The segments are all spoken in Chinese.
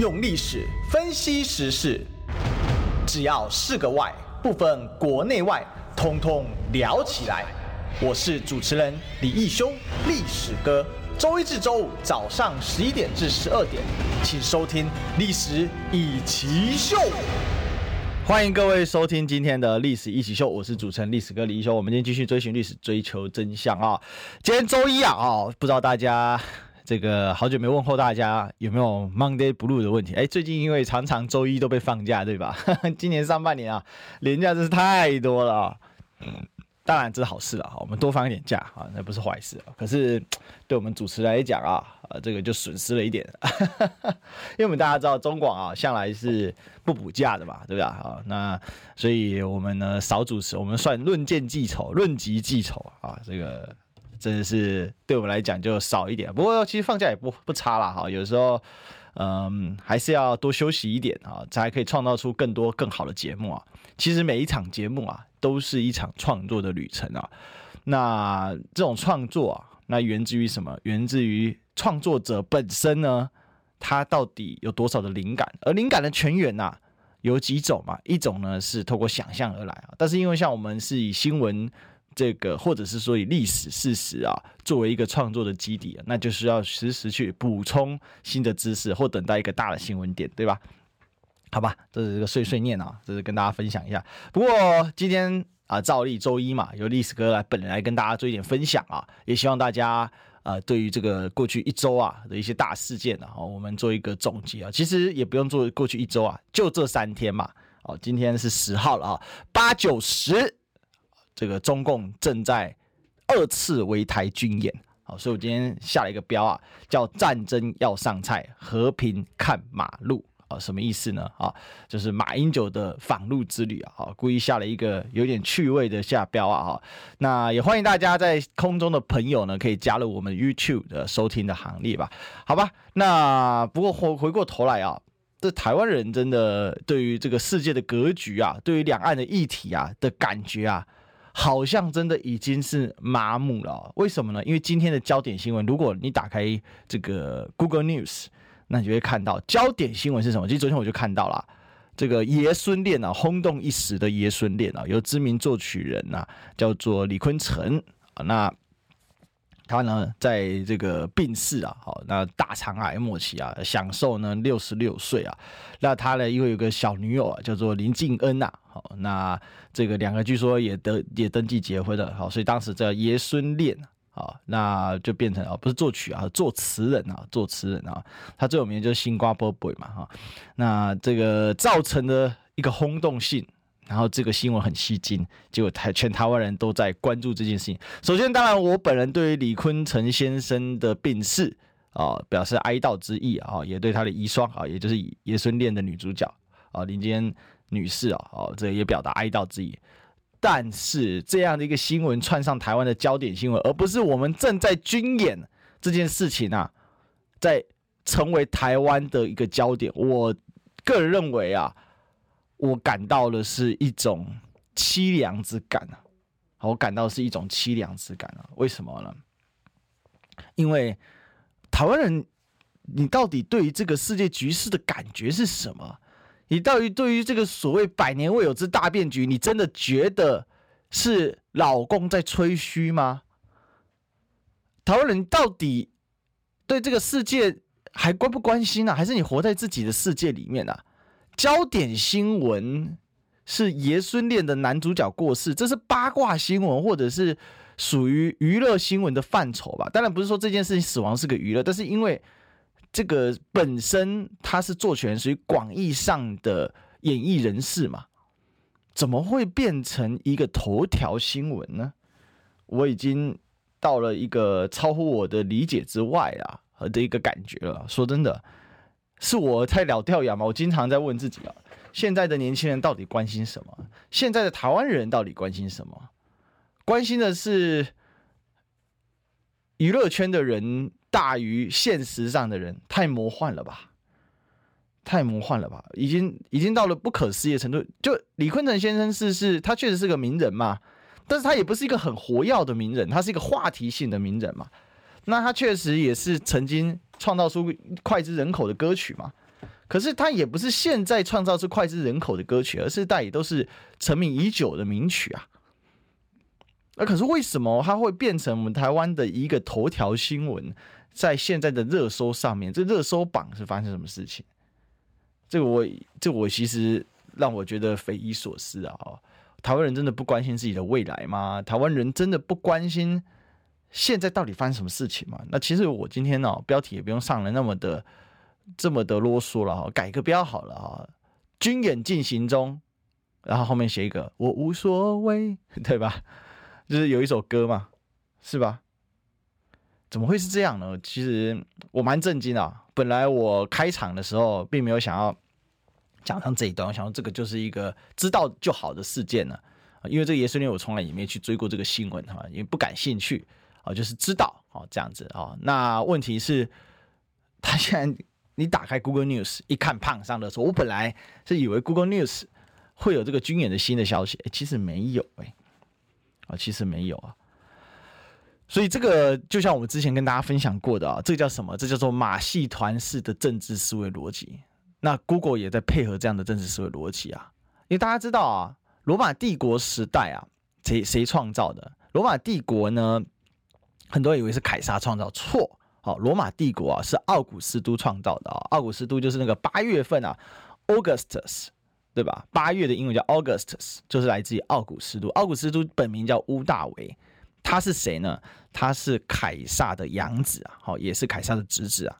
用历史分析时事，只要是个“外”，不分国内外，通通聊起来。我是主持人李义修，历史哥。周一至周五早上十一点至十二点，请收听《历史一起秀》。欢迎各位收听今天的《历史一起秀》，我是主持人历史哥李义修。我们今天继续追寻历史，追求真相啊！今天周一啊，哦，不知道大家。这个好久没问候大家，有没有 Monday Blue 的问题？哎，最近因为常常周一都被放假，对吧？今年上半年啊，连假真是太多了。嗯，当然这是好事了，我们多放一点假啊，那不是坏事。可是对我们主持来讲啊，啊，这个就损失了一点，因为我们大家知道中广啊，向来是不补假的嘛，对吧？啊，那所以我们呢少主持，我们算论件记仇，论级记仇啊，这个。真的是对我们来讲就少一点，不过其实放假也不不差啦哈。有时候，嗯，还是要多休息一点啊，才可以创造出更多更好的节目啊。其实每一场节目啊，都是一场创作的旅程啊。那这种创作啊，那源自于什么？源自于创作者本身呢？他到底有多少的灵感？而灵感的泉源呐，有几种嘛？一种呢是透过想象而来啊，但是因为像我们是以新闻。这个或者是说以历史事实啊作为一个创作的基底，那就是要实时去补充新的知识，或等待一个大的新闻点，对吧？好吧，这是一个碎碎念啊，这是跟大家分享一下。不过今天啊，照例周一嘛，由历史哥来本人来跟大家做一点分享啊，也希望大家啊，对于这个过去一周啊的一些大事件啊，我们做一个总结啊。其实也不用做过去一周啊，就这三天嘛。哦，今天是十号了啊，八九十。这个中共正在二次围台军演，好，所以我今天下了一个标啊，叫“战争要上菜，和平看马路”啊，什么意思呢？啊，就是马英九的访陆之旅啊，故意下了一个有点趣味的下标啊，哈，那也欢迎大家在空中的朋友呢，可以加入我们 YouTube 的收听的行列吧，好吧？那不过回回过头来啊，这台湾人真的对于这个世界的格局啊，对于两岸的议题啊的感觉啊。好像真的已经是麻木了，为什么呢？因为今天的焦点新闻，如果你打开这个 Google News，那你就会看到焦点新闻是什么？其实昨天我就看到了，这个爷孙恋啊，轰动一时的爷孙恋啊，有知名作曲人呐，叫做李坤城啊，那。他呢，在这个病逝啊，好，那大肠癌末期啊，享寿呢六十六岁啊。那他呢，因为有个小女友啊，叫做林静恩呐，好，那这个两个据说也登也登记结婚了，好，所以当时叫爷孙恋啊，那就变成啊，不是作曲啊，作词人啊，作词人啊，他最有名就是新瓜波波嘛，哈，那这个造成的一个轰动性。然后这个新闻很吸睛，结果台全台湾人都在关注这件事情。首先，当然我本人对于李坤城先生的病逝啊，表示哀悼之意啊，也对他的遗孀啊，也就是爷孙恋的女主角啊林建女士啊，哦，这也表达哀悼之意。但是这样的一个新闻窜上台湾的焦点新闻，而不是我们正在军演这件事情啊，在成为台湾的一个焦点。我个人认为啊。我感到的是一种凄凉之感啊！我感到是一种凄凉之感啊！为什么呢？因为台湾人，你到底对于这个世界局势的感觉是什么？你到底对于这个所谓百年未有之大变局，你真的觉得是老公在吹嘘吗？台湾人到底对这个世界还关不关心啊？还是你活在自己的世界里面啊？焦点新闻是爷孙恋的男主角过世，这是八卦新闻，或者是属于娱乐新闻的范畴吧？当然不是说这件事情死亡是个娱乐，但是因为这个本身他是作权属于广义上的演艺人士嘛，怎么会变成一个头条新闻呢？我已经到了一个超乎我的理解之外啊和的一个感觉了。说真的。是我太老掉牙吗？我经常在问自己啊，现在的年轻人到底关心什么？现在的台湾人到底关心什么？关心的是娱乐圈的人大于现实上的人，太魔幻了吧？太魔幻了吧？已经已经到了不可思议的程度。就李坤城先生是是，他确实是个名人嘛，但是他也不是一个很活跃的名人，他是一个话题性的名人嘛。那他确实也是曾经创造出脍炙人口的歌曲嘛？可是它也不是现在创造出脍炙人口的歌曲，而是大也都是成名已久的名曲啊。那可是为什么它会变成我们台湾的一个头条新闻，在现在的热搜上面？这热搜榜是发生什么事情？这个我，这我其实让我觉得匪夷所思啊！台湾人真的不关心自己的未来吗？台湾人真的不关心现在到底发生什么事情嘛？那其实我今天呢，标题也不用上了那么的这么的啰嗦了哈，改个标好了哈，军演进行中，然后后面写一个我无所谓，对吧？就是有一首歌嘛，是吧？怎么会是这样呢？其实我蛮震惊啊！本来我开场的时候并没有想要讲上这一段，我想说这个就是一个知道就好的事件呢，因为这个爷孙恋我从来也没去追过这个新闻哈，因为不感兴趣啊，就是知道哦这样子啊。那问题是，他现在你打开 Google News 一看，胖上的时候，我本来是以为 Google News 会有这个军演的新的消息，哎，其实没有哎。啊，其实没有啊，所以这个就像我们之前跟大家分享过的啊，这个叫什么？这叫做马戏团式的政治思维逻辑。那 Google 也在配合这样的政治思维逻辑啊，因为大家知道啊，罗马帝国时代啊，谁谁创造的？罗马帝国呢，很多人以为是凯撒创造，错。好，罗马帝国啊是奥古斯都创造的啊，奥古斯都就是那个八月份啊，Augustus。对吧？八月的英文叫 Augustus，就是来自于奥古斯都。奥古斯都本名叫屋大维，他是谁呢？他是凯撒的养子啊，好，也是凯撒的侄子啊。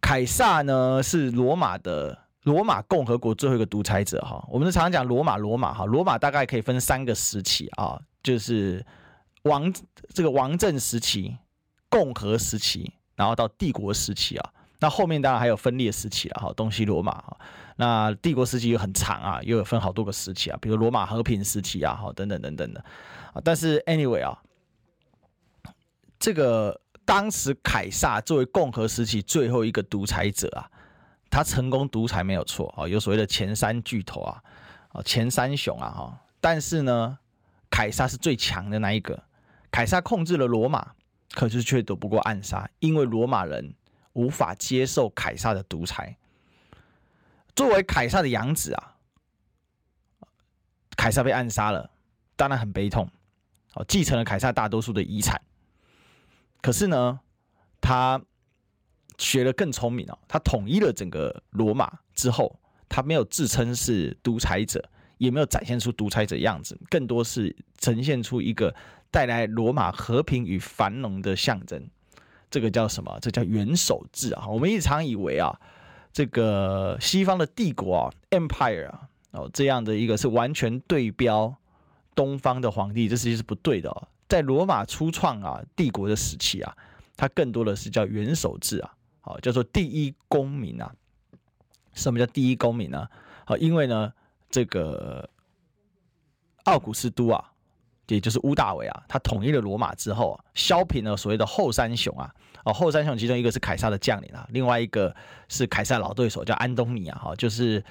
凯撒呢是罗马的罗马共和国最后一个独裁者哈。我们常常讲罗马，罗马哈，罗马大概可以分三个时期啊，就是王这个王政时期、共和时期，然后到帝国时期啊。那后面当然还有分裂时期了哈，东西罗马哈。那帝国时期又很长啊，又有分好多个时期啊，比如罗马和平时期啊，哈，等等等等的啊。但是 anyway 啊，这个当时凯撒作为共和时期最后一个独裁者啊，他成功独裁没有错啊，有所谓的前三巨头啊，啊前三雄啊哈。但是呢，凯撒是最强的那一个，凯撒控制了罗马，可是却躲不过暗杀，因为罗马人。无法接受凯撒的独裁。作为凯撒的养子啊，凯撒被暗杀了，当然很悲痛。哦，继承了凯撒大多数的遗产。可是呢，他学得更聪明哦，他统一了整个罗马之后，他没有自称是独裁者，也没有展现出独裁者样子，更多是呈现出一个带来罗马和平与繁荣的象征。这个叫什么？这叫元首制啊！我们一常以为啊，这个西方的帝国啊，empire 啊，哦，这样的一个是完全对标东方的皇帝，这实际是不对的哦。在罗马初创啊帝国的时期啊，它更多的是叫元首制啊，好，叫做第一公民啊。什么叫第一公民呢？好，因为呢，这个奥古斯都啊。也就是屋大维啊，他统一了罗马之后啊，削平了所谓的后三雄啊，哦，后三雄其中一个是凯撒的将领啊，另外一个是凯撒老对手叫安东尼啊，哈，就是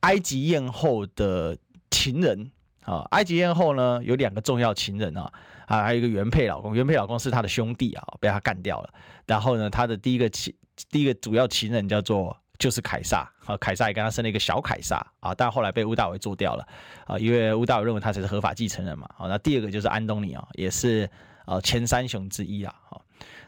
埃及艳后的情人啊。埃及艳后呢有两个重要情人啊，啊，还有一个原配老公，原配老公是他的兄弟啊，被他干掉了。然后呢，他的第一个情，第一个主要情人叫做。就是凯撒啊，凯撒也跟他生了一个小凯撒啊，但后来被屋大维做掉了啊，因为屋大维认为他才是合法继承人嘛。好，那第二个就是安东尼啊，也是呃前三雄之一啊。好，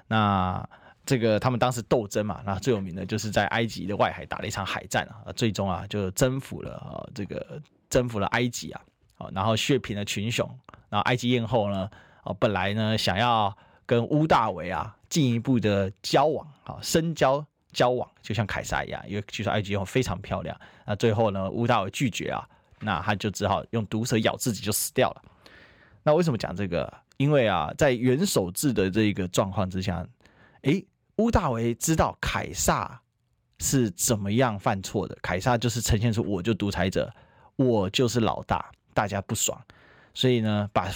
那这个他们当时斗争嘛，那最有名的就是在埃及的外海打了一场海战啊，最终啊就征服了啊这个征服了埃及啊，好，然后血拼了群雄。然后埃及艳后呢，啊本来呢想要跟屋大维啊进一步的交往啊深交。交往就像凯撒一样，因为据说埃及艳后非常漂亮。那最后呢，屋大维拒绝啊，那他就只好用毒蛇咬自己就死掉了。那为什么讲这个？因为啊，在元首制的这个状况之下，诶，屋大维知道凯撒是怎么样犯错的。凯撒就是呈现出我就独裁者，我就是老大，大家不爽，所以呢，把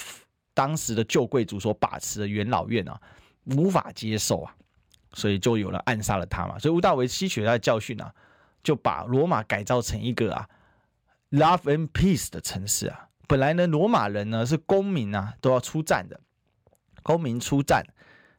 当时的旧贵族所把持的元老院啊，无法接受啊。所以就有了暗杀了他嘛，所以屋大维吸取他的教训啊，就把罗马改造成一个啊，love and peace 的城市啊。本来呢，罗马人呢是公民啊，都要出战的，公民出战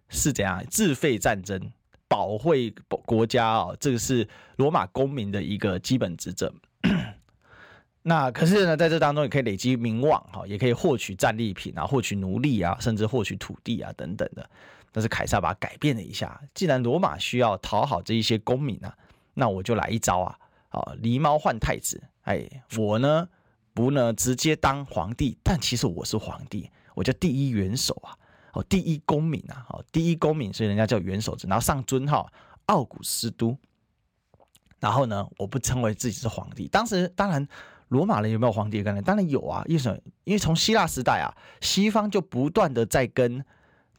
是怎样自费战争，保卫国家啊，这个是罗马公民的一个基本职责。那可是呢，在这当中也可以累积名望哈，也可以获取战利品啊，获取奴隶啊，甚至获取土地啊等等的。但是凯撒把它改变了一下，既然罗马需要讨好这一些公民啊，那我就来一招啊，啊，狸猫换太子。哎，我呢不呢直接当皇帝，但其实我是皇帝，我叫第一元首啊，哦，第一公民啊，哦，第一公民，所以人家叫元首制，然后上尊号奥古斯都。然后呢，我不称为自己是皇帝，当时当然。罗马人有没有皇帝的概念？当然有啊，为什么？因为从希腊时代啊，西方就不断的在跟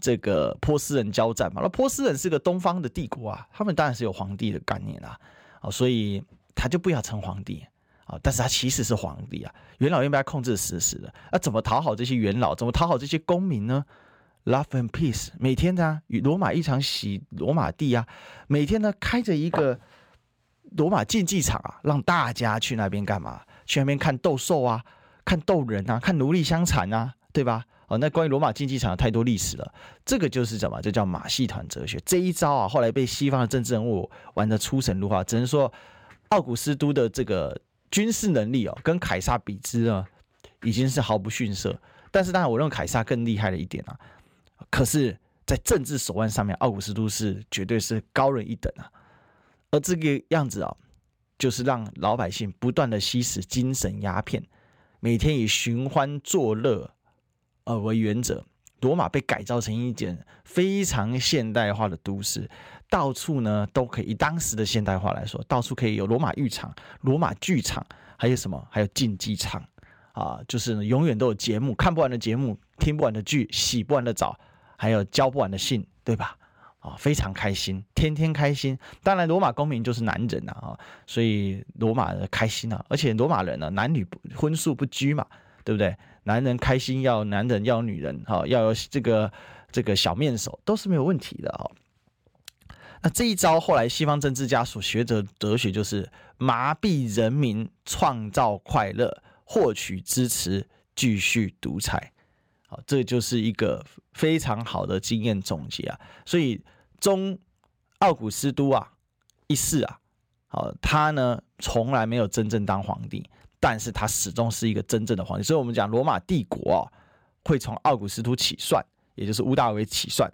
这个波斯人交战嘛。那波斯人是个东方的帝国啊，他们当然是有皇帝的概念啊，啊，所以他就不要称皇帝啊，但是他其实是皇帝啊。元老院被他控制死死的，那怎么讨好这些元老？怎么讨好这些公民呢？Love and peace，每天呢与罗马一场洗罗马地啊，每天呢开着一个罗马竞技场啊，让大家去那边干嘛？去那边看斗兽啊，看斗人啊，看奴隶相残啊，对吧？哦，那关于罗马竞技场有太多历史了。这个就是什么？这叫马戏团哲学。这一招啊，后来被西方的政治人物玩得出神入化。只能说，奥古斯都的这个军事能力哦，跟凯撒比之啊，已经是毫不逊色。但是当然，我认为凯撒更厉害了一点啊。可是，在政治手腕上面，奥古斯都是绝对是高人一等啊。而这个样子啊。就是让老百姓不断的吸食精神鸦片，每天以寻欢作乐呃为原则。罗马被改造成一件非常现代化的都市，到处呢都可以。以当时的现代化来说，到处可以有罗马浴场、罗马剧场，还有什么？还有竞技场啊！就是永远都有节目，看不完的节目，听不完的剧，洗不完的澡，还有交不完的信，对吧？啊，非常开心，天天开心。当然，罗马公民就是男人呐，啊，所以罗马人开心啊。而且罗马人呢，男女不荤素不拘嘛，对不对？男人开心要男人，要女人，哈，要有这个这个小面首，都是没有问题的哦。那这一招后来西方政治家所学的哲学就是麻痹人民，创造快乐，获取支持，继续独裁。好，这就是一个非常好的经验总结啊。所以。中奥古斯都啊一世啊，好，他呢从来没有真正当皇帝，但是他始终是一个真正的皇帝。所以，我们讲罗马帝国啊，会从奥古斯都起算，也就是屋大维起算，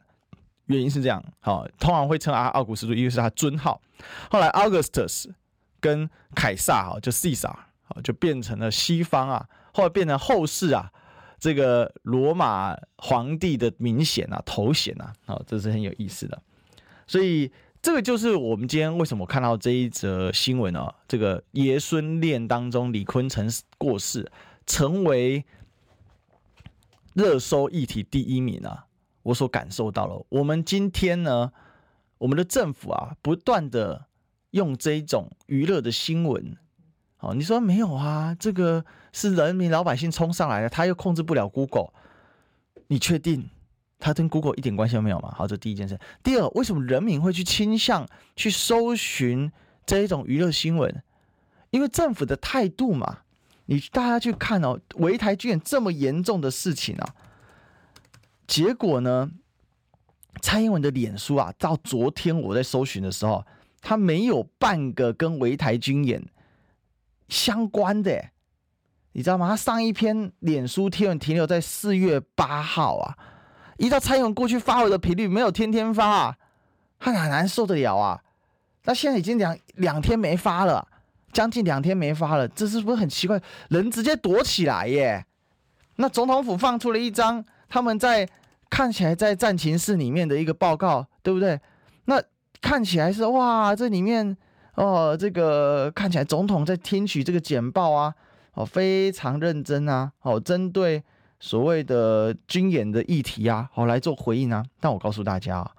原因是这样。好，通常会称啊奥古斯都，因为是他尊号。后来 Augustus 跟凯撒哈，就 Caesar 好，就变成了西方啊，后来变成后世啊。这个罗马皇帝的名衔啊、头衔啊，好，这是很有意思的。所以这个就是我们今天为什么看到这一则新闻啊，这个爷孙恋当中李坤城过世，成为热搜议题第一名啊。我所感受到了，我们今天呢，我们的政府啊，不断的用这一种娱乐的新闻。哦，你说没有啊？这个是人民老百姓冲上来的，他又控制不了 Google，你确定他跟 Google 一点关系都没有嘛？好，这第一件事。第二，为什么人民会去倾向去搜寻这一种娱乐新闻？因为政府的态度嘛。你大家去看哦，围台军演这么严重的事情啊，结果呢，蔡英文的脸书啊，到昨天我在搜寻的时候，他没有半个跟围台军演。相关的，你知道吗？他上一篇脸书贴文停留在四月八号啊，依照蔡英文过去发文的频率，没有天天发，他哪难受得了啊？那现在已经两两天没发了，将近两天没发了，这是不是很奇怪？人直接躲起来耶？那总统府放出了一张他们在看起来在战情室里面的一个报告，对不对？那看起来是哇，这里面。哦，这个看起来总统在听取这个简报啊，哦，非常认真啊，哦，针对所谓的军演的议题啊，好来做回应啊。但我告诉大家啊，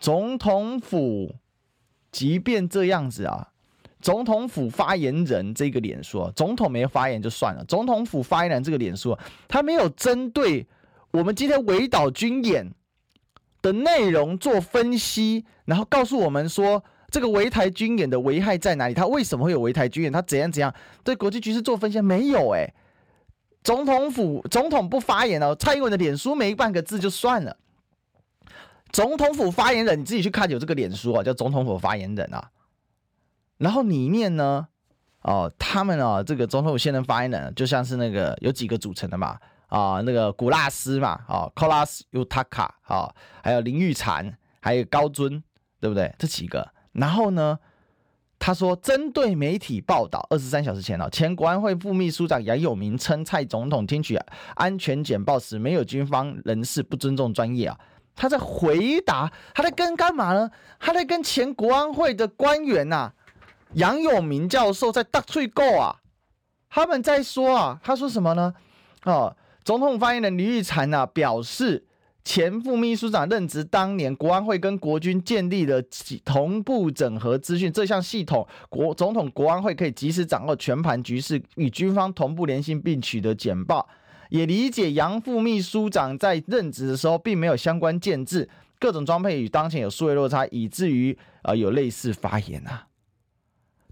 总统府即便这样子啊，总统府发言人这个脸书，总统没发言就算了，总统府发言人这个脸书，他没有针对我们今天围岛军演的内容做分析，然后告诉我们说。这个围台军演的危害在哪里？他为什么会有围台军演？他怎样怎样对国际局势做分析？没有哎，总统府总统不发言哦，蔡英文的脸书没半个字就算了。总统府发言人，你自己去看有这个脸书啊，叫总统府发言人啊。然后里面呢，哦，他们啊，这个总统府现任发言人就像是那个有几个组成的嘛，啊，那个古拉斯嘛，啊，Kolas Utaka 啊，还有林玉婵，还有高尊，对不对？这几个。然后呢，他说，针对媒体报道，二十三小时前啊，前国安会副秘书长杨永明称，蔡总统听取安全简报时，没有军方人士不尊重专业啊。他在回答，他在跟干嘛呢？他在跟前国安会的官员呐、啊。杨永明教授在大吹够啊，他们在说啊，他说什么呢？哦，总统发言人林玉婵啊表示，前副秘书长任职当年，国安会跟国军建立了同步整合资讯这项系统，国总统国安会可以及时掌握全盘局势，与军方同步联系并取得简报，也理解杨副秘书长在任职的时候并没有相关建制，各种装备与当前有数位落差，以至于呃有类似发言啊。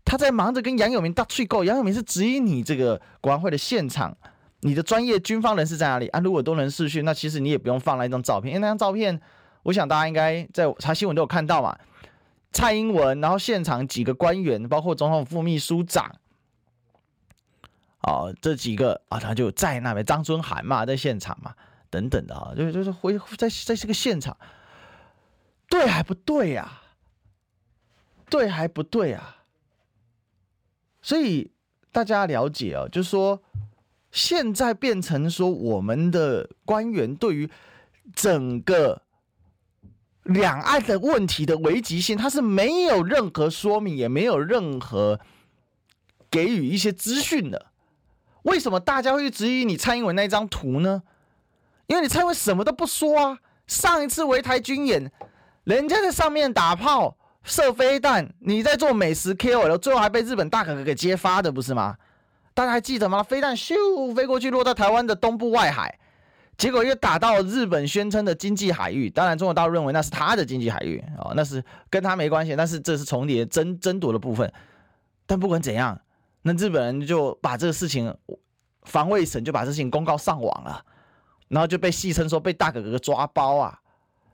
他在忙着跟杨永明打趣够，杨永明是质疑你这个国安会的现场，你的专业军方人士在哪里啊？如果都能视讯，那其实你也不用放那张照片，因为那张照片，我想大家应该在查新闻都有看到嘛。蔡英文，然后现场几个官员，包括总统副秘书长，哦，这几个啊，他就在那边，张尊涵嘛，在现场嘛，等等的啊，就就是回在在这个现场，对还不对呀、啊？对还不对啊？所以大家了解哦，就是说，现在变成说，我们的官员对于整个两岸的问题的危急性，他是没有任何说明，也没有任何给予一些资讯的。为什么大家会质疑你蔡英文那张图呢？因为你蔡英文什么都不说啊。上一次围台军演，人家在上面打炮。射飞弹，你在做美食 KOL，最后还被日本大哥哥给揭发的，不是吗？大家还记得吗？飞弹咻飞过去，落到台湾的东部外海，结果又打到日本宣称的经济海域。当然，中国大陆认为那是他的经济海域哦，那是跟他没关系。但是这是重叠争争夺的部分。但不管怎样，那日本人就把这个事情，防卫省就把这事情公告上网了，然后就被戏称说被大哥哥抓包啊，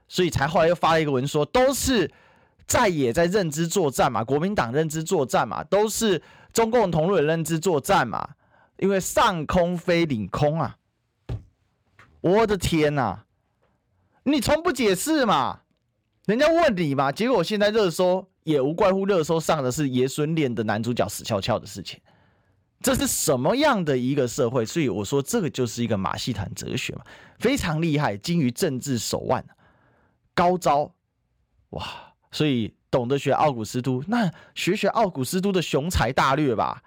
所以才后来又发了一个文说都是。在野在认知作战嘛，国民党认知作战嘛，都是中共同路人认知作战嘛，因为上空非领空啊！我的天呐、你从不解释嘛？人家问你嘛，结果现在热搜也无怪乎热搜上的是爷孙恋的男主角死翘翘的事情，这是什么样的一个社会？所以我说这个就是一个马戏团哲学嘛，非常厉害，精于政治手腕，高招，哇！所以懂得学奥古斯都，那学学奥古斯都的雄才大略吧。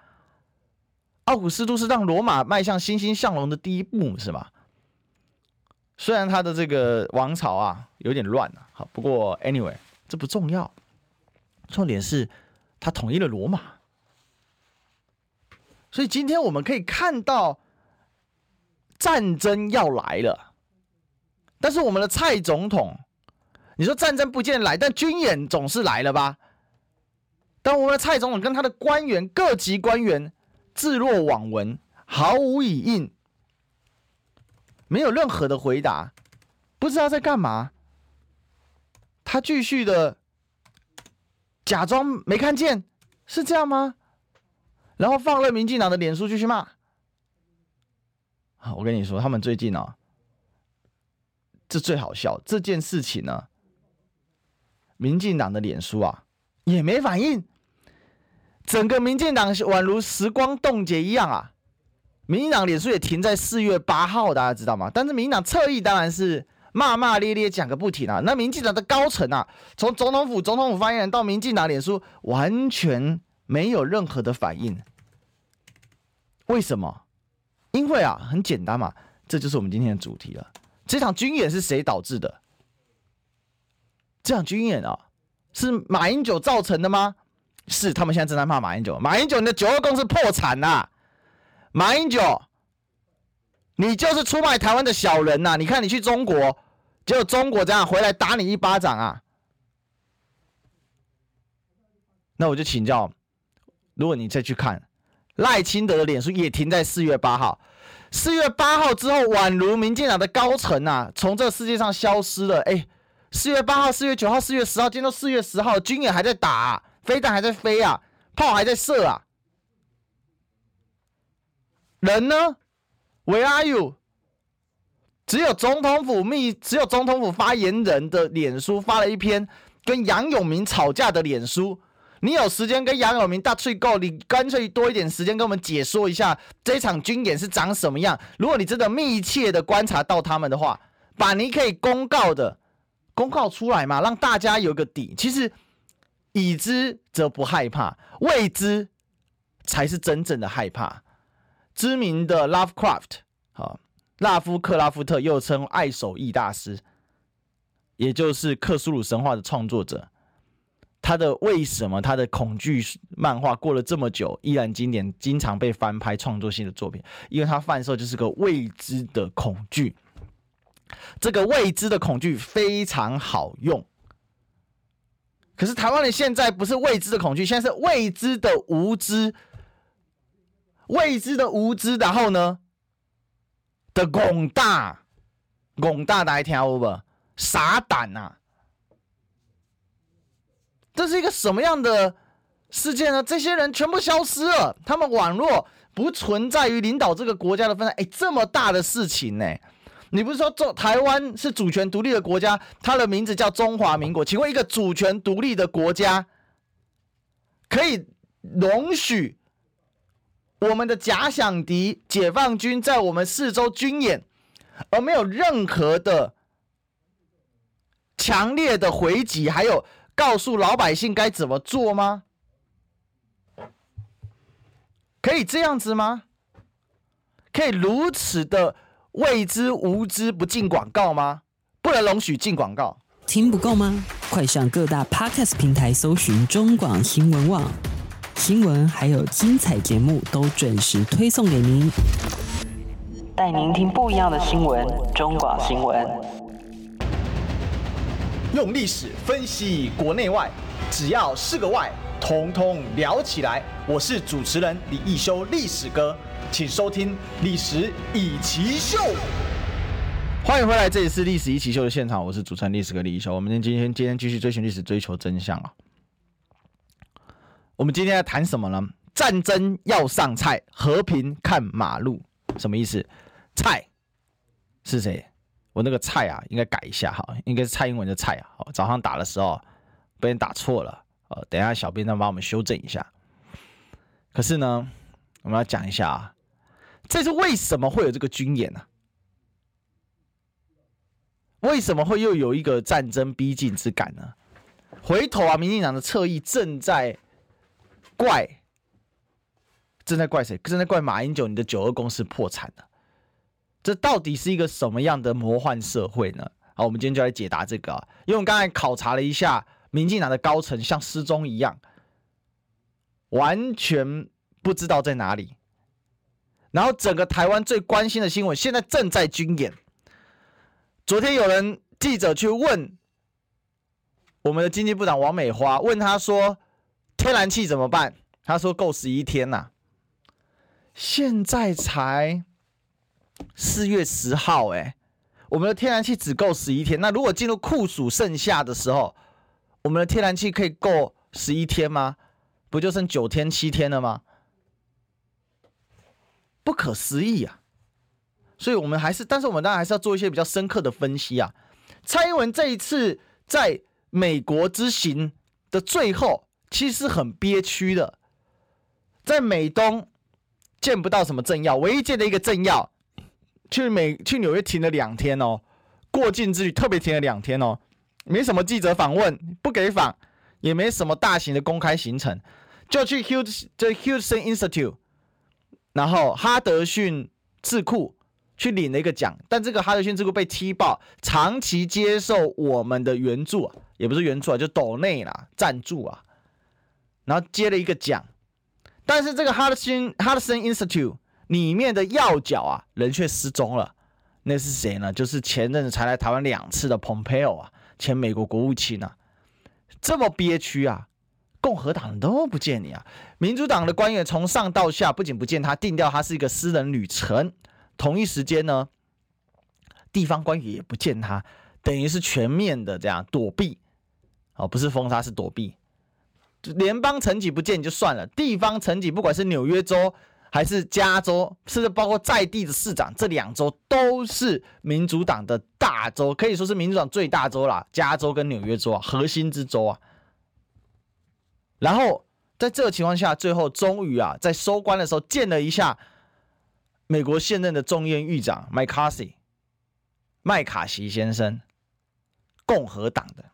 奥古斯都是让罗马迈向欣欣向荣的第一步，是吗？虽然他的这个王朝啊有点乱啊，好，不过 anyway 这不重要，重点是他统一了罗马。所以今天我们可以看到战争要来了，但是我们的蔡总统。你说战争不见来，但军演总是来了吧？当我们的蔡总统跟他的官员、各级官员置若罔闻，毫无以应，没有任何的回答，不知道在干嘛。他继续的假装没看见，是这样吗？然后放任民进党的脸书继续骂。我跟你说，他们最近啊，这最好笑这件事情呢。民进党的脸书啊，也没反应，整个民进党宛如时光冻结一样啊！民进党脸书也停在四月八号，大家知道吗？但是民进党侧翼当然是骂骂咧咧讲个不停啊！那民进党的高层啊，从总统府、总统府发言人到民进党脸书，完全没有任何的反应。为什么？因为啊，很简单嘛，这就是我们今天的主题了。这场军演是谁导致的？这场军演啊，是马英九造成的吗？是，他们现在正在骂马英九。马英九，你的九二共识破产呐、啊！马英九，你就是出卖台湾的小人呐、啊！你看你去中国，结果中国这样回来打你一巴掌啊！那我就请教，如果你再去看赖清德的脸书，也停在四月八号。四月八号之后，宛如民进党的高层啊，从这世界上消失了。哎。四月八号、四月九号、四月十号，今天都四月十号，军演还在打，飞弹还在飞啊，炮还在射啊。人呢？Where are you？只有总统府秘，只有总统府发言人的脸书发了一篇跟杨永明吵架的脸书。你有时间跟杨永明大吹够，你干脆多一点时间跟我们解说一下这场军演是长什么样。如果你真的密切的观察到他们的话，把你可以公告的公告出来嘛，让大家有个底。其实已知则不害怕，未知才是真正的害怕。知名的 Lovecraft 啊，拉夫克拉夫特又称爱手艺大师，也就是克苏鲁神话的创作者。他的为什么他的恐惧漫画过了这么久依然经典，经常被翻拍创作性的作品？因为他贩售就是个未知的恐惧，这个未知的恐惧非常好用。可是台湾人现在不是未知的恐惧，现在是未知的无知，未知的无知，然后呢的广大，广大大家听有无？傻胆呐、这是一个什么样的事件呢？这些人全部消失了，他们网络不存在于领导这个国家的分。哎，这么大的事情呢？你不是说中台湾是主权独立的国家，它的名字叫中华民国？请问一个主权独立的国家可以容许我们的假想敌解放军在我们四周军演，而没有任何的强烈的回击，还有？告诉老百姓该怎么做吗？可以这样子吗？可以如此的未知无知不进广告吗？不能容许进广告。听不够吗？快上各大 Podcast 平台搜寻中广新闻网新闻，还有精彩节目都准时推送给您，带您听不一样的新闻。中广新闻。用历史分析国内外，只要是个“外”，统统聊起来。我是主持人李易修，历史哥，请收听《历史易起秀》。欢迎回来，这里是《历史一奇秀》的现场，我是主持人历史哥李一修。我们今天今天继续追寻历史，追求真相啊！我们今天要谈什么呢？战争要上菜，和平看马路，什么意思？菜是谁？我那个菜啊，应该改一下哈，应该是蔡英文的菜啊。早上打的时候被人打错了，呃，等一下小编再帮我们修正一下。可是呢，我们要讲一下啊，这是为什么会有这个军演呢、啊？为什么会又有一个战争逼近之感呢？回头啊，民进党的侧翼正在怪，正在怪谁？正在怪马英九，你的九二共识破产了。这到底是一个什么样的魔幻社会呢？好，我们今天就来解答这个啊。因为我们刚才考察了一下，民进党的高层像失踪一样，完全不知道在哪里。然后整个台湾最关心的新闻，现在正在军演。昨天有人记者去问我们的经济部长王美花，问他说：“天然气怎么办？”他说：“够十一天呐。”现在才。四月十号，哎，我们的天然气只够十一天。那如果进入酷暑盛夏的时候，我们的天然气可以够十一天吗？不就剩九天七天了吗？不可思议啊！所以，我们还是，但是我们当然还是要做一些比较深刻的分析啊。蔡英文这一次在美国之行的最后，其实很憋屈的，在美东见不到什么政要，唯一见的一个政要。去美去纽约停了两天哦，过境之旅特别停了两天哦，没什么记者访问，不给访，也没什么大型的公开行程，就去 huge 这 Hudson Institute，然后哈德逊智库去领了一个奖，但这个哈德逊智库被踢爆，长期接受我们的援助，啊也不是援助啊，就斗内啦赞助啊，然后接了一个奖，但是这个哈德逊哈德逊 Institute。里面的要角啊，人却失踪了。那是谁呢？就是前阵子才来台湾两次的蓬佩奥啊，前美国国务卿啊。这么憋屈啊，共和党都不见你啊。民主党的官员从上到下不仅不见他，定调他是一个私人旅程。同一时间呢，地方官员也不见他，等于是全面的这样躲避，哦，不是封杀，是躲避。联邦层级不见就算了，地方层级，不管是纽约州还是加州，甚至包括在地的市长，这两州都是民主党的大州，可以说是民主党最大州啦。加州跟纽约州啊，核心之州啊。然后在这个情况下，最后终于啊，在收官的时候见了一下美国现任的众议院议长麦卡锡，麦卡锡先生，共和党的。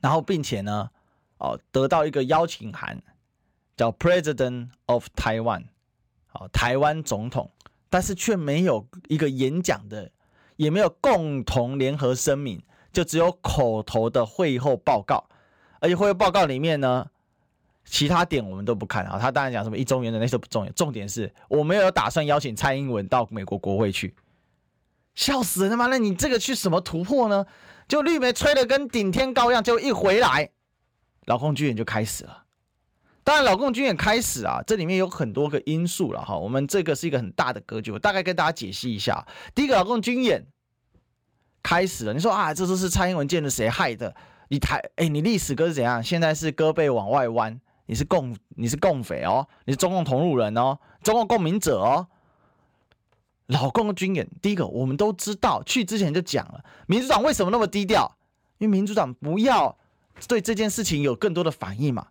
然后，并且呢，哦，得到一个邀请函，叫 President of Taiwan，哦，台湾总统，但是却没有一个演讲的，也没有共同联合声明，就只有口头的会后报告。而且会后报告里面呢，其他点我们都不看啊。他当然讲什么一中原的那些不重要，重点是我没有打算邀请蔡英文到美国国会去，笑死人了吗？那你这个去什么突破呢？就绿媒吹得跟顶天高一样，就一回来，老共军演就开始了。当然，老共军演开始啊，这里面有很多个因素了哈。我们这个是一个很大的格局，我大概跟大家解析一下。第一个，老共军演开始了，你说啊，这都是蔡英文见了谁害的？你台哎，你历史哥是怎样？现在是胳背往外弯，你是共你是共匪哦，你是中共同路人哦，中共共鸣者哦。老共军演，第一个我们都知道，去之前就讲了，民主党为什么那么低调？因为民主党不要对这件事情有更多的反应嘛。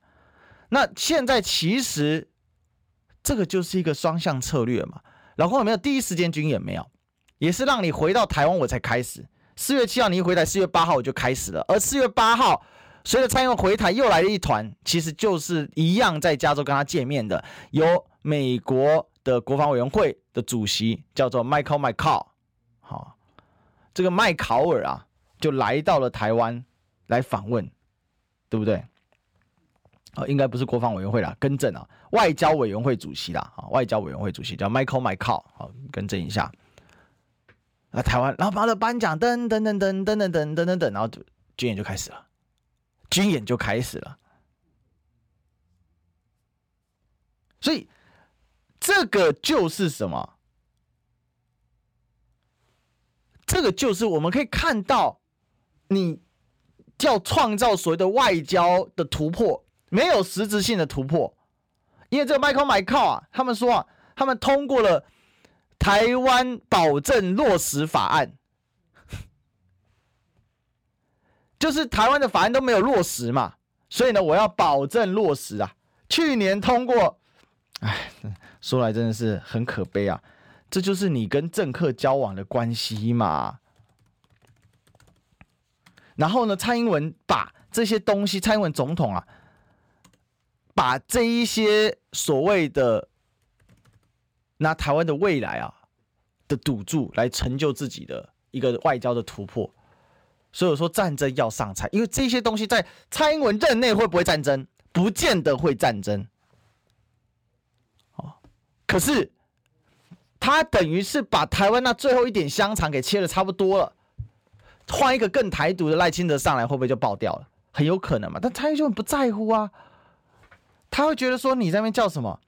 那现在其实这个就是一个双向策略嘛。老共有没有第一时间军演？没有，也是让你回到台湾我才开始。四月七号你一回台，四月八号我就开始了。而四月八号随着蔡英文回台，又来了一团，其实就是一样在加州跟他见面的，由美国。的国防委员会的主席叫做 Michael McCaul，好，这个麦考尔啊，就来到了台湾来访问，对不对？哦，应该不是国防委员会啦，更正啊，外交委员会主席啦，啊，外交委员会主席叫 Michael McCaul，好，更正一下。啊，台湾，然后把他的颁奖，噔噔噔噔噔噔噔噔噔噔，然后军演就开始了，军演就开始了，所以。这个就是什么？这个就是我们可以看到，你要创造所谓的外交的突破，没有实质性的突破，因为这个 Michael McCaul 啊，他们说啊，他们通过了台湾保证落实法案，就是台湾的法案都没有落实嘛，所以呢，我要保证落实啊。去年通过，哎。说来真的是很可悲啊！这就是你跟政客交往的关系嘛。然后呢，蔡英文把这些东西，蔡英文总统啊，把这一些所谓的拿台湾的未来啊的赌注来成就自己的一个外交的突破。所以说战争要上菜，因为这些东西在蔡英文任内会不会战争？不见得会战争。哦可是，他等于是把台湾那最后一点香肠给切的差不多了，换一个更台独的赖清德上来，会不会就爆掉了？很有可能嘛。但蔡英文不在乎啊，他会觉得说你在那边叫什么？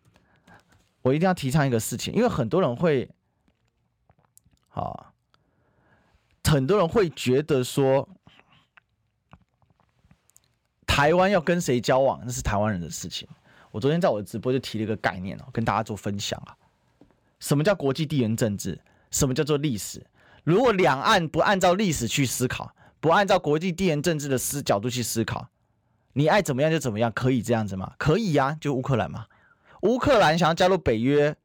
我一定要提倡一个事情，因为很多人会，啊，很多人会觉得说，台湾要跟谁交往，那是台湾人的事情。我昨天在我的直播就提了一个概念哦，跟大家做分享啊。什么叫国际地缘政治？什么叫做历史？如果两岸不按照历史去思考，不按照国际地缘政治的思角度去思考，你爱怎么样就怎么样，可以这样子吗？可以呀，就乌克兰嘛。乌克兰想要加入北约，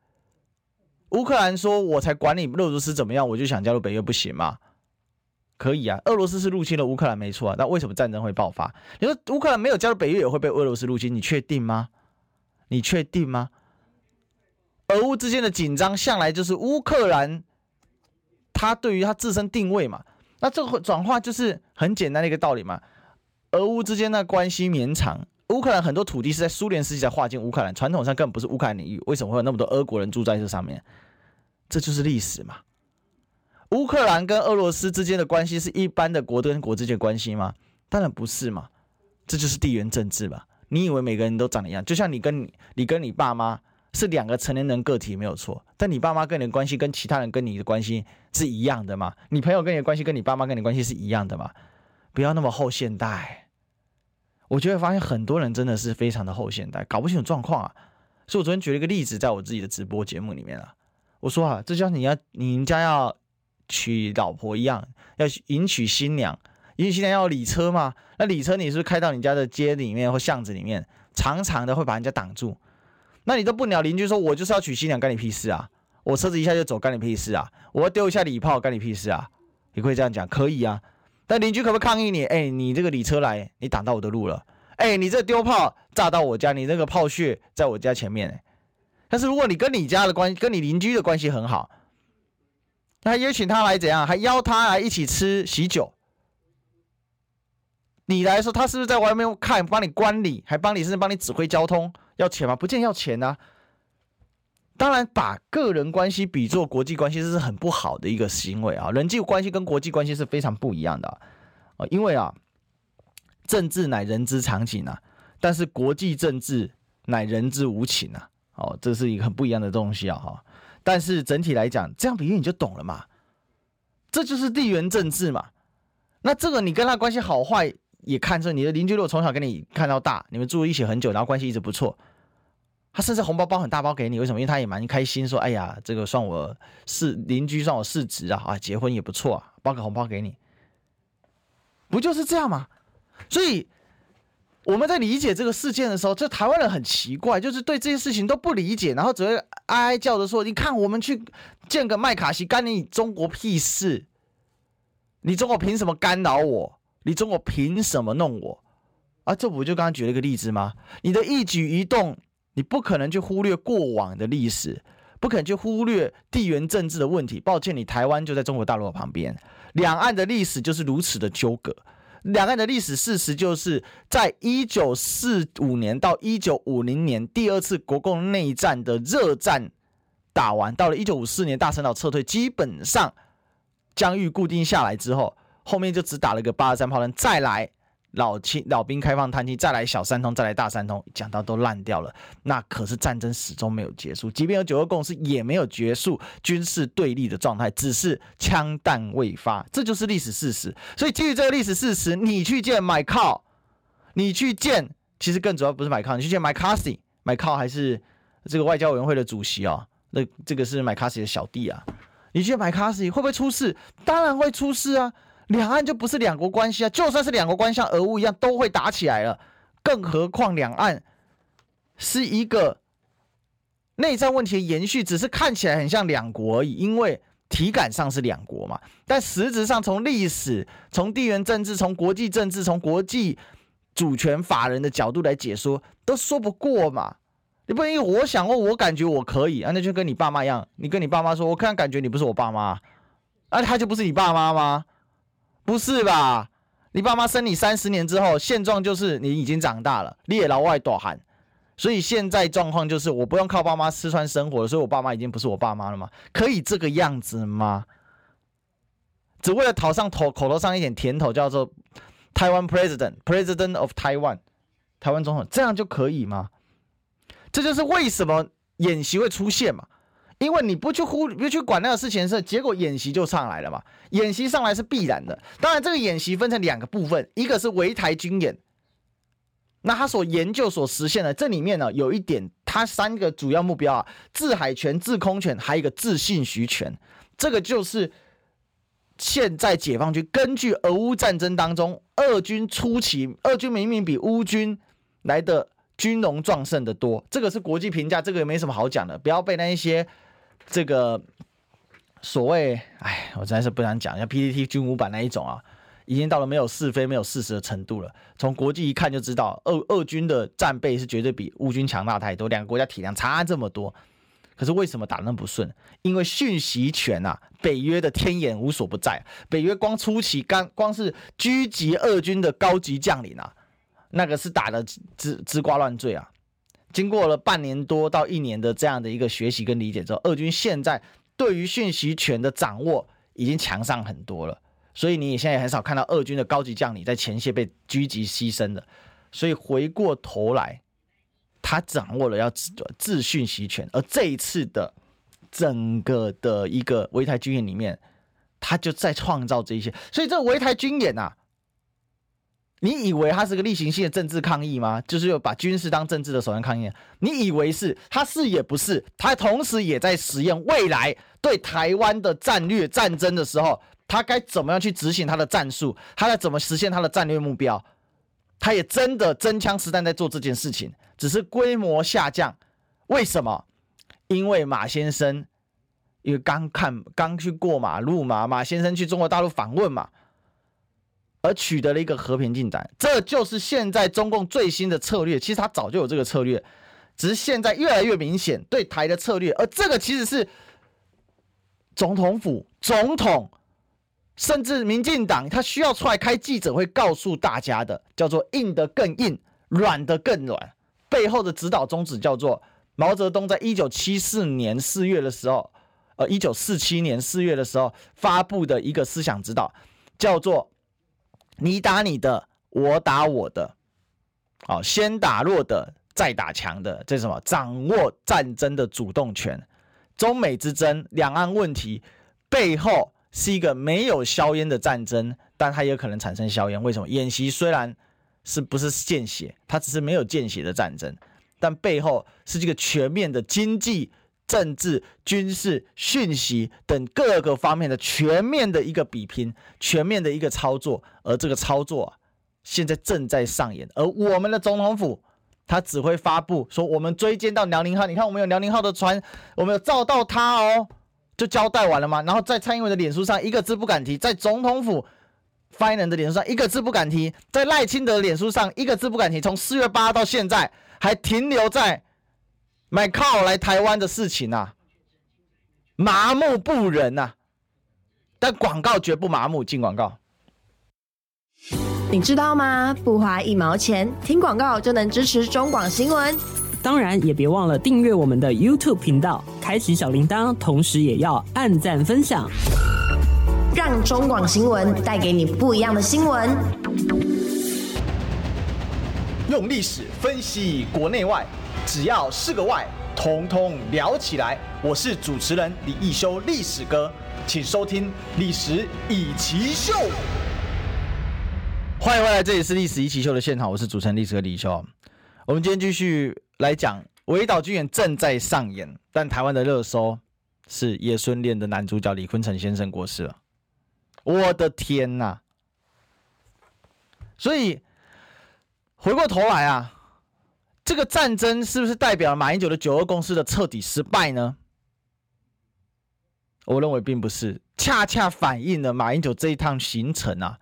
乌克兰说：“我才管你俄罗斯怎么样，我就想加入北约，不行吗？”可以啊，俄罗斯是入侵了乌克兰，没错啊。那为什么战争会爆发？你说乌克兰没有加入北约也会被俄罗斯入侵，你确定吗？你确定吗？俄乌之间的紧张向来就是乌克兰，他对于他自身定位嘛。那这个转化就是很简单的一个道理嘛。俄乌之间的关系绵长，乌克兰很多土地是在苏联时期才划进乌克兰，传统上根本不是乌克兰领域，为什么会有那么多俄国人住在这上面？这就是历史嘛。乌克兰跟俄罗斯之间的关系是一般的国跟国之间的关系吗？当然不是嘛。这就是地缘政治吧。你以为每个人都长得一样？就像你跟你，你跟你爸妈是两个成年人个体没有错，但你爸妈跟你的关系跟其他人跟你的关系是一样的吗？你朋友跟你的关系跟你爸妈跟你的关系是一样的吗？不要那么后现代。我就会发现很多人真的是非常的后现代，搞不清楚状况啊。所以我昨天举了一个例子，在我自己的直播节目里面啊，我说啊，这就像你要你们家要娶老婆一样，要迎娶新娘，迎娶新娘要礼车嘛？那礼车你是不是开到你家的街里面或巷子里面，长长的会把人家挡住？那你都不鸟邻居说，我就是要娶新娘，干你屁事啊！我车子一下就走，干你屁事啊！我要丢一下礼炮，干你屁事啊！你可以这样讲，可以啊。但邻居可不可以抗议你？哎、你这个礼车来，你挡到我的路了。哎、你这丢炮炸到我家，你那个炮屑在我家前面、欸。但是如果你跟你家的关系，跟你邻居的关系很好，那邀请他来怎样？还邀他来一起吃喜酒。你来说，他是不是在外面看，帮你观礼，还帮你甚至帮你指挥交通？要钱吗？不见要钱啊！当然，把个人关系比作国际关系，这是很不好的一个行为啊！人际关系跟国际关系是非常不一样的啊！因为啊，政治乃人之常情啊，但是国际政治乃人之无情啊！哦，这是一个很不一样的东西啊！哈，但是整体来讲，这样比喻你就懂了嘛？这就是地缘政治嘛！那这个你跟他关系好坏？也看出你的邻居，如果从小跟你看到大，你们住一起很久，然后关系一直不错，他甚至红包包很大包给你，为什么？因为他也蛮开心，说：“哎呀，这个算我是邻居，算我市值啊，啊，结婚也不错啊，包个红包给你，不就是这样吗？”所以我们在理解这个事件的时候，这台湾人很奇怪，就是对这些事情都不理解，然后只会哀哀叫着说：“你看，我们去见个麦卡锡，干你中国屁事？你中国凭什么干扰我？”你中国凭什么弄我？啊，这不就刚刚举了一个例子吗？你的一举一动，你不可能去忽略过往的历史，不可能去忽略地缘政治的问题。抱歉，你台湾就在中国大陆的旁边，两岸的历史就是如此的纠葛。两岸的历史事实就是在一九四五年到一九五零年，第二次国共内战的热战打完，到了一九五四年大陈岛撤退，基本上疆域固定下来之后。后面就只打了个八二三炮弹，再来老清老兵开放探亲，再来小三通，再来大三通，讲到都烂掉了。那可是战争始终没有结束，即便有九二共识，也没有结束军事对立的状态，只是枪弹未发，这就是历史事实。所以基于这个历史事实，你去见麦考，你去见，其实更主要不是麦考，你去见麦卡西，麦考还是这个外交委员会的主席哦。那这个是麦卡西的小弟啊，你去见麦卡西会不会出事？当然会出事啊。两岸就不是两国关系啊，就算是两国关系，像俄乌一样都会打起来了，更何况两岸是一个内战问题的延续，只是看起来很像两国而已，因为体感上是两国嘛，但实质上从历史、从地缘政治、从国际政治、从国际主权法人的角度来解说，都说不过嘛。你不能因为我想哦，我感觉我可以啊，那就跟你爸妈一样，你跟你爸妈说，我看感觉你不是我爸妈，啊，他就不是你爸妈吗？不是吧？你爸妈生你三十年之后，现状就是你已经长大了，你也老外大汉，所以现在状况就是我不用靠爸妈吃穿生活，所以我爸妈已经不是我爸妈了吗？可以这个样子吗？只为了讨上头口头上一点甜头，叫做台湾 President，President of Taiwan，台湾总统，这样就可以吗？这就是为什么演习会出现嘛。因为你不去呼，不去管那个事情的时候，结果演习就上来了嘛。演习上来是必然的。当然，这个演习分成两个部分，一个是围台军演，那他所研究所实现的这里面呢，有一点，他三个主要目标啊：制海权、制空权，还有一个制信徐权。这个就是现在解放军根据俄乌战争当中，俄军初期，俄军明明比乌军来的军容壮盛的多，这个是国际评价，这个也没什么好讲的，不要被那一些。这个所谓，哎，我实在是不想讲，像 PTT 军武版那一种啊，已经到了没有是非、没有事实的程度了。从国际一看就知道，俄俄军的战备是绝对比乌军强大太多，两个国家体量差这么多。可是为什么打那么不顺？因为讯息权啊，北约的天眼无所不在。北约光初期刚光是狙击俄军的高级将领啊，那个是打的吱吱呱乱坠啊。经过了半年多到一年的这样的一个学习跟理解之后，俄军现在对于讯息权的掌握已经强上很多了。所以你也现在也很少看到俄军的高级将领在前线被狙击牺牲的。所以回过头来，他掌握了要自自讯息权，而这一次的整个的一个围台军演里面，他就在创造这一些。所以这个围台军演啊，你以为他是个例行性的政治抗议吗？就是有把军事当政治的手段抗议？你以为是？他是也不是？他同时也在实验未来对台湾的战略战争的时候，他该怎么样去执行他的战术？他该怎么实现他的战略目标？他也真的真枪实弹在做这件事情，只是规模下降。为什么？因为马先生，因为刚看刚去过马路嘛，马先生去中国大陆访问嘛，而取得了一个和平进展。这就是现在中共最新的策略。其实他早就有这个策略，只是现在越来越明显对台的策略。而这个其实是总统府总统。甚至民进党他需要出来开记者会，告诉大家的叫做“硬的更硬，软的更软”。背后的指导宗旨叫做毛泽东在一九七四年四月的时候，呃，一九四七年四月的时候发布的一个思想指导，叫做“你打你的，我打我的”。好，先打弱的，再打强的，这是什么？掌握战争的主动权。中美之争，两岸问题背后。是一个没有硝烟的战争，但它也可能产生硝烟。为什么？演习虽然是不是见血，它只是没有见血的战争，但背后是这个全面的经济、政治、军事、讯息等各个方面的全面的一个比拼，全面的一个操作。而这个操作现在正在上演。而我们的总统府，他只会发布说，我们追歼到辽宁号，你看我们有辽宁号的船，我们有照到它哦。就交代完了吗？然后在蔡英文的脸书上一个字不敢提，在总统府发言人的脸书上一个字不敢提，在赖清德的脸书上一个字不敢提。从四月八到现在，还停留在买靠来台湾的事情啊，麻木不仁呐、啊。但广告绝不麻木，进广告。你知道吗？不花一毛钱，听广告就能支持中广新闻。当然，也别忘了订阅我们的 YouTube 频道，开启小铃铛，同时也要按赞分享，让中广新闻带给你不一样的新闻。用历史分析国内外，只要是个“外”，统统聊起来。我是主持人李易修，历史哥，请收听《历史易起秀》。欢迎回来，这里是《历史易起秀》的现场，我是主持人历史哥李易修。我们今天继续。来讲，围岛军演正在上演，但台湾的热搜是爷孙恋的男主角李坤城先生过世了。我的天呐！所以回过头来啊，这个战争是不是代表马英九的九二共识的彻底失败呢？我认为并不是，恰恰反映了马英九这一趟行程啊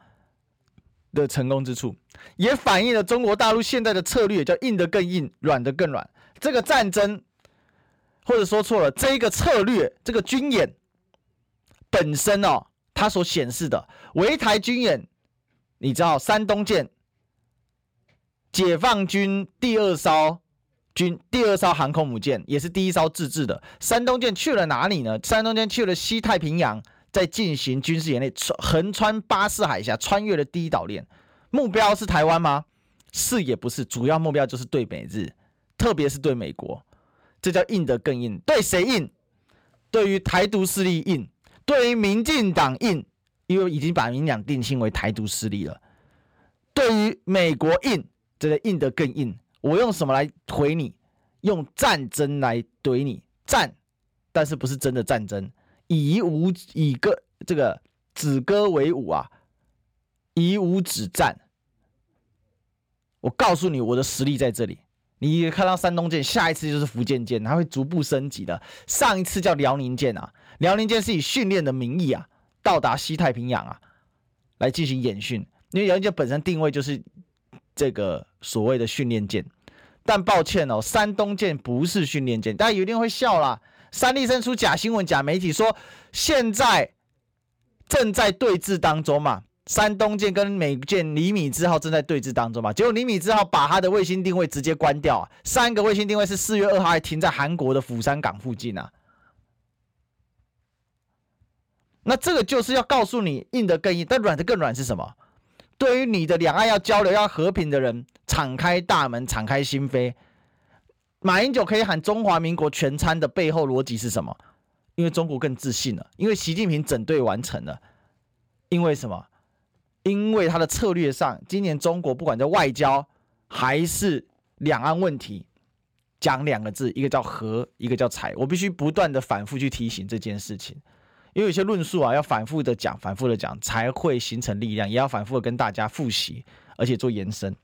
的成功之处。也反映了中国大陆现在的策略，叫硬的更硬，软的更软。这个战争，或者说错了，这一个策略，这个军演本身哦，它所显示的围台军演，你知道，山东舰、解放军第二艘军第二艘航空母舰，也是第一艘自制的山东舰去了哪里呢？山东舰去了西太平洋，在进行军事演练，横穿巴士海峡，穿越了第一岛链。目标是台湾吗？是也不是，主要目标就是对美日，特别是对美国，这叫硬的更硬。对谁硬？对于台独势力硬，对于民进党硬，因为已经把民进党定性为台独势力了。对于美国硬，这个硬的更硬。我用什么来回你？用战争来怼你，战，但是不是真的战争？以武以歌，这个止戈为武啊，以武止战。我告诉你，我的实力在这里。你看到山东舰，下一次就是福建舰，它会逐步升级的。上一次叫辽宁舰啊，辽宁舰是以训练的名义啊，到达西太平洋啊，来进行演训。因为辽宁舰本身定位就是这个所谓的训练舰。但抱歉哦，山东舰不是训练舰，大家一定会笑啦。三立生出假新闻、假媒体说，现在正在对峙当中嘛。山东舰跟美舰“尼米兹号”正在对峙当中嘛？结果“尼米兹号”把它的卫星定位直接关掉啊！三个卫星定位是四月二号还停在韩国的釜山港附近啊！那这个就是要告诉你，硬的更硬，但软的更软是什么？对于你的两岸要交流、要和平的人，敞开大门，敞开心扉，马英九可以喊中华民国全餐的背后逻辑是什么？因为中国更自信了，因为习近平整队完成了，因为什么？因为他的策略上，今年中国不管在外交还是两岸问题，讲两个字，一个叫和，一个叫才。我必须不断的反复去提醒这件事情，因为有些论述啊，要反复的讲，反复的讲，才会形成力量，也要反复的跟大家复习，而且做延伸。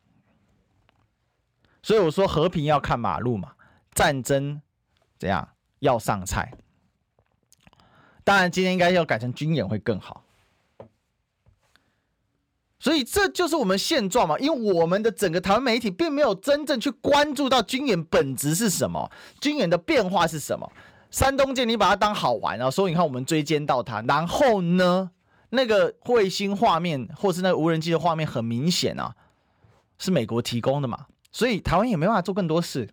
所以我说和平要看马路嘛，战争怎样要上菜。当然今天应该要改成军演会更好。所以这就是我们现状嘛，因为我们的整个台湾媒体并没有真正去关注到军演本质是什么，军演的变化是什么。山东舰你把它当好玩啊，所以你看我们追歼到它，然后呢，那个卫星画面或是那个无人机的画面很明显啊，是美国提供的嘛。所以台湾也没办法做更多事，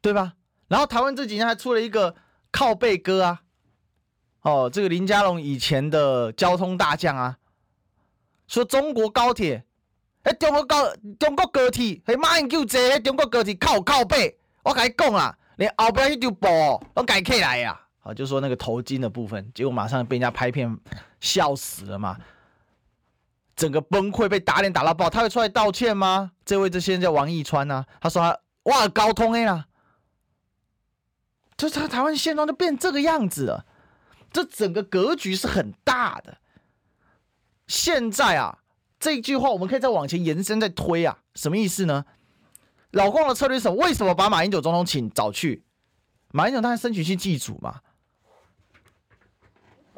对吧？然后台湾这几年还出了一个靠背哥啊，哦，这个林佳龙以前的交通大将啊，说中国高铁，哎，中国高中国高铁，哎，马英九坐中国高铁靠靠背，我跟你讲啊，连后边那条布都改起来呀，好，就说那个头巾的部分，结果马上被人家拍片笑死了嘛。整个崩溃，被打脸打到爆，他会出来道歉吗？这位这现在叫王义川呐、啊，他说他哇高通 A 啦，这他台湾现状就变这个样子了，这整个格局是很大的。现在啊，这句话我们可以再往前延伸再推啊，什么意思呢？老共的策略是？为什么把马英九总统请找去？马英九当然争取去祭祖嘛，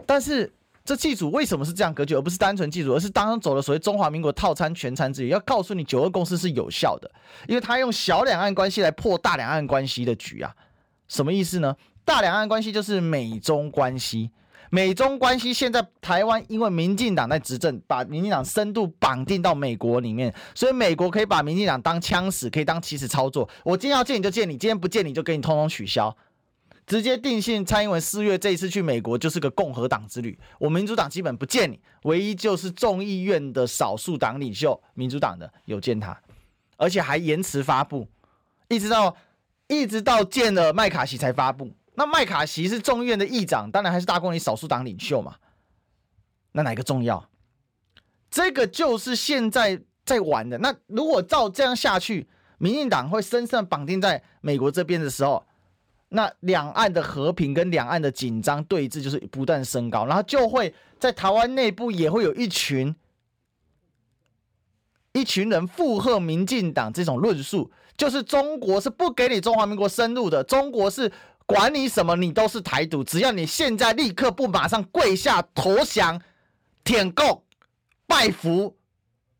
但是。这祭祖为什么是这样格局，而不是单纯祭祖，而是当中走了所谓中华民国套餐全餐之旅，要告诉你九二共识是有效的，因为他用小两岸关系来破大两岸关系的局啊，什么意思呢？大两岸关系就是美中关系，美中关系现在台湾因为民进党在执政，把民进党深度绑定到美国里面，所以美国可以把民进党当枪使，可以当棋子操作。我今天要见你就见你，今天不见你就给你通通取消。直接定性蔡英文四月这一次去美国就是个共和党之旅，我民主党基本不见你，唯一就是众议院的少数党领袖民主党的有见他，而且还延迟发布，一直到一直到见了麦卡锡才发布。那麦卡锡是众议院的议长，当然还是大过你少数党领袖嘛。那哪个重要？这个就是现在在玩的。那如果照这样下去，民进党会深深绑定在美国这边的时候。那两岸的和平跟两岸的紧张对峙就是不断升高，然后就会在台湾内部也会有一群一群人附和民进党这种论述，就是中国是不给你中华民国深入的，中国是管你什么你都是台独，只要你现在立刻不马上跪下投降、舔够、拜服，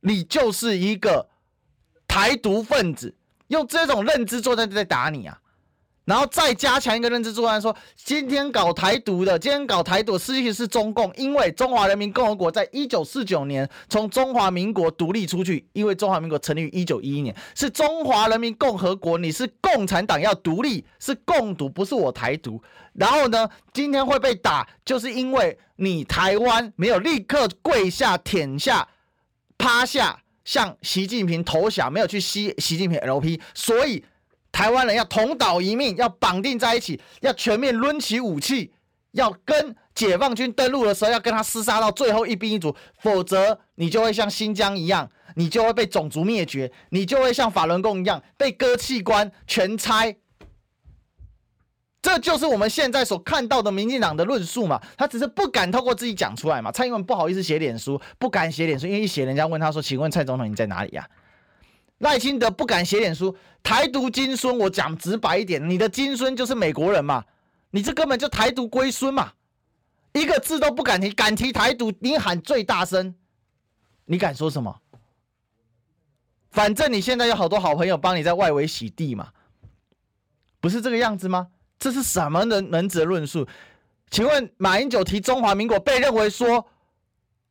你就是一个台独分子，用这种认知作战在打你啊！然后再加强一个认知作战，说今天搞台独的，今天搞台独，实际是中共，因为中华人民共和国在一九四九年从中华民国独立出去，因为中华民国成立于一九一一年，是中华人民共和国，你是共产党要独立，是共独，不是我台独。然后呢，今天会被打，就是因为你台湾没有立刻跪下、舔下、趴下，向习近平投降，没有去吸习近平 LP，所以。台湾人要同岛一命，要绑定在一起，要全面抡起武器，要跟解放军登陆的时候，要跟他厮杀到最后一兵一卒，否则你就会像新疆一样，你就会被种族灭绝，你就会像法轮功一样被割器官、全拆。这就是我们现在所看到的民进党的论述嘛，他只是不敢透过自己讲出来嘛。蔡英文不好意思写脸书，不敢写脸书，因为一写人家问他说：“请问蔡总统你在哪里呀？”赖清德不敢写脸书，台独金孙，我讲直白一点，你的金孙就是美国人嘛，你这根本就台独龟孙嘛，一个字都不敢提，敢提台独，你喊最大声，你敢说什么？反正你现在有好多好朋友帮你在外围洗地嘛，不是这个样子吗？这是什么人人子论述？请问马英九提中华民国，被认为说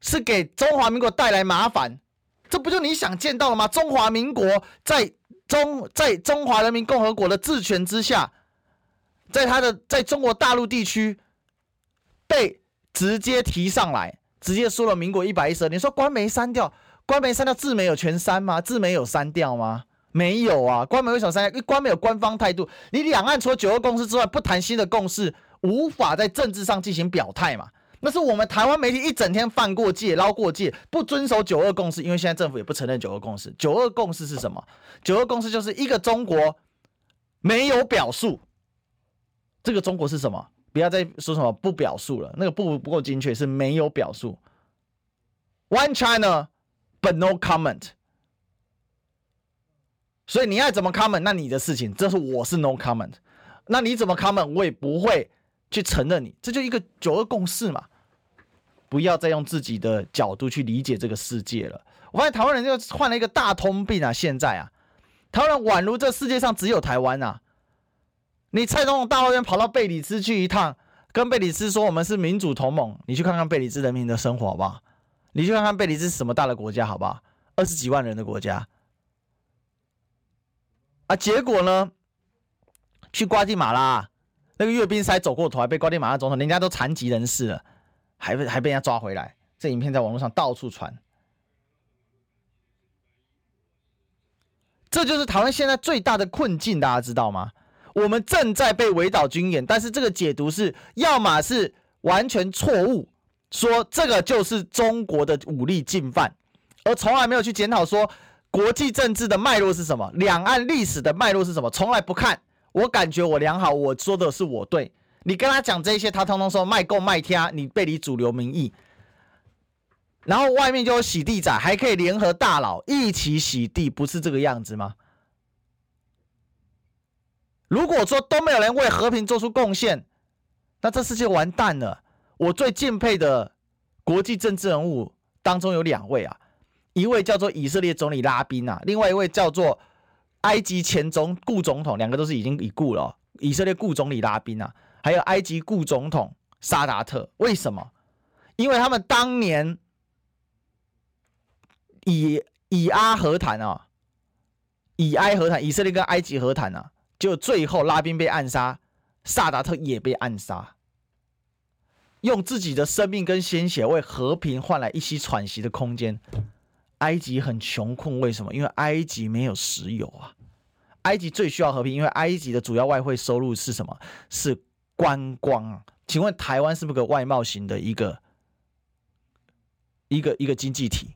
是给中华民国带来麻烦？这不就你想见到了吗？中华民国在中在中华人民共和国的治权之下，在他的在中国大陆地区被直接提上来，直接说了民国一百一十二年。你说官媒删掉，官媒删掉字没有全删吗？字没有删掉吗？没有啊，官媒为什么删？因为官媒有官方态度。你两岸除了九二共识之外，不谈新的共识，无法在政治上进行表态嘛。那是我们台湾媒体一整天犯过界、捞过界，不遵守九二共识。因为现在政府也不承认九二共识。九二共识是什么？九二共识就是一个中国没有表述。这个中国是什么？不要再说什么不表述了，那个不不够精确，是没有表述。One China, but no comment。所以你爱怎么 comment，那你的事情。这是我是 no comment。那你怎么 comment，我也不会去承认你。这就一个九二共识嘛。不要再用自己的角度去理解这个世界了。我发现台湾人就患了一个大通病啊！现在啊，台湾人宛如这世界上只有台湾啊。你蔡总统大老远跑到贝里斯去一趟，跟贝里斯说我们是民主同盟。你去看看贝里斯人民的生活好不好？你去看看贝里斯是什么大的国家好不好？二十几万人的国家啊！结果呢，去瓜地马拉那个阅兵塞走过头，还被瓜地马拉总统，人家都残疾人士了，还被还被人家抓回来。这影片在网络上到处传，这就是台湾现在最大的困境，大家知道吗？我们正在被围岛军演，但是这个解读是，要么是完全错误，说这个就是中国的武力进犯，而从来没有去检讨说国际政治的脉络是什么，两岸历史的脉络是什么，从来不看。我感觉我良好，我说的是我对，你跟他讲这些，他通通说卖共卖天，你背离主流民意，然后外面就有洗地仔，还可以联合大佬一起洗地，不是这个样子吗？如果说都没有人为和平做出贡献，那这世界完蛋了。我最敬佩的国际政治人物当中有两位啊，一位叫做以色列总理拉宾啊，另外一位叫做埃及前总顾总统，两个都是已经已故了。以色列顾总理拉宾啊，还有埃及顾总统萨达特。为什么？因为他们当年以以阿和谈啊，以埃和谈，以色列跟埃及和谈啊。就最后拉宾被暗杀，萨达特也被暗杀，用自己的生命跟鲜血为和平换来一息喘息的空间。埃及很穷困，为什么？因为埃及没有石油啊。埃及最需要和平，因为埃及的主要外汇收入是什么？是观光啊。请问台湾是不是个外贸型的一个一个一个经济体？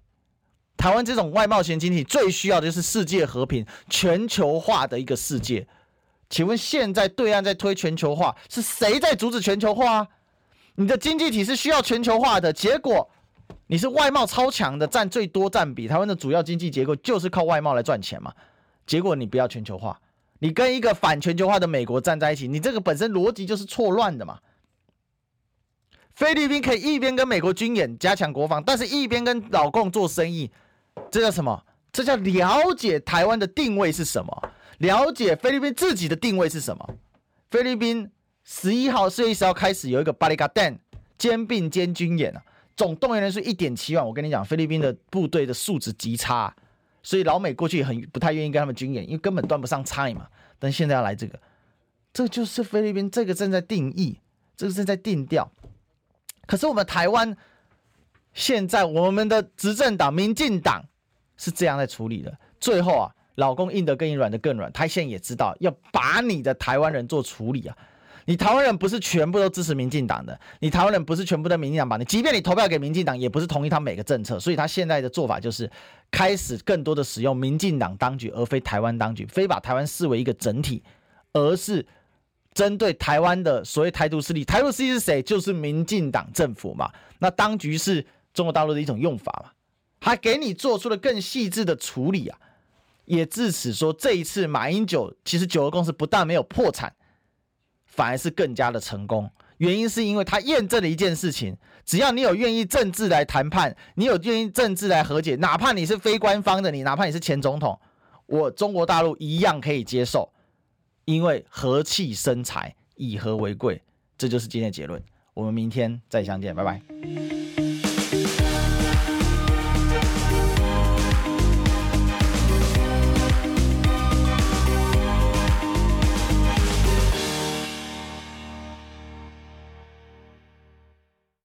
台湾这种外贸型经济体最需要的就是世界和平、全球化的一个世界。请问现在对岸在推全球化，是谁在阻止全球化？你的经济体是需要全球化的，结果你是外贸超强的，占最多占比。台湾的主要经济结构就是靠外贸来赚钱嘛。结果你不要全球化，你跟一个反全球化的美国站在一起，你这个本身逻辑就是错乱的嘛。菲律宾可以一边跟美国军演加强国防，但是一边跟老共做生意，这叫什么？这叫了解台湾的定位是什么？了解菲律宾自己的定位是什么？菲律宾十一号、四月十号开始有一个巴里嘎丹肩并肩军演啊，总动员人数一点七万。我跟你讲，菲律宾的部队的素质极差，所以老美过去也很不太愿意跟他们军演，因为根本端不上菜嘛。但现在要来这个，这就是菲律宾这个正在定义，这个正在定调。可是我们台湾现在我们的执政党民进党是这样在处理的，最后啊。老公硬的更硬，软的更软。他现在也知道要把你的台湾人做处理啊！你台湾人不是全部都支持民进党的，你台湾人不是全部都民进党把你，即便你投票给民进党，也不是同意他每个政策。所以他现在的做法就是开始更多的使用民进党当局，而非台湾当局，非把台湾视为一个整体，而是针对台湾的所谓台独势力。台独势力是谁？就是民进党政府嘛。那当局是中国大陆的一种用法嘛？他给你做出了更细致的处理啊！也至此说，这一次马英九其实九二共识不但没有破产，反而是更加的成功。原因是因为他验证了一件事情：只要你有愿意政治来谈判，你有愿意政治来和解，哪怕你是非官方的，你哪怕你是前总统，我中国大陆一样可以接受。因为和气生财，以和为贵，这就是今天的结论。我们明天再相见，拜拜。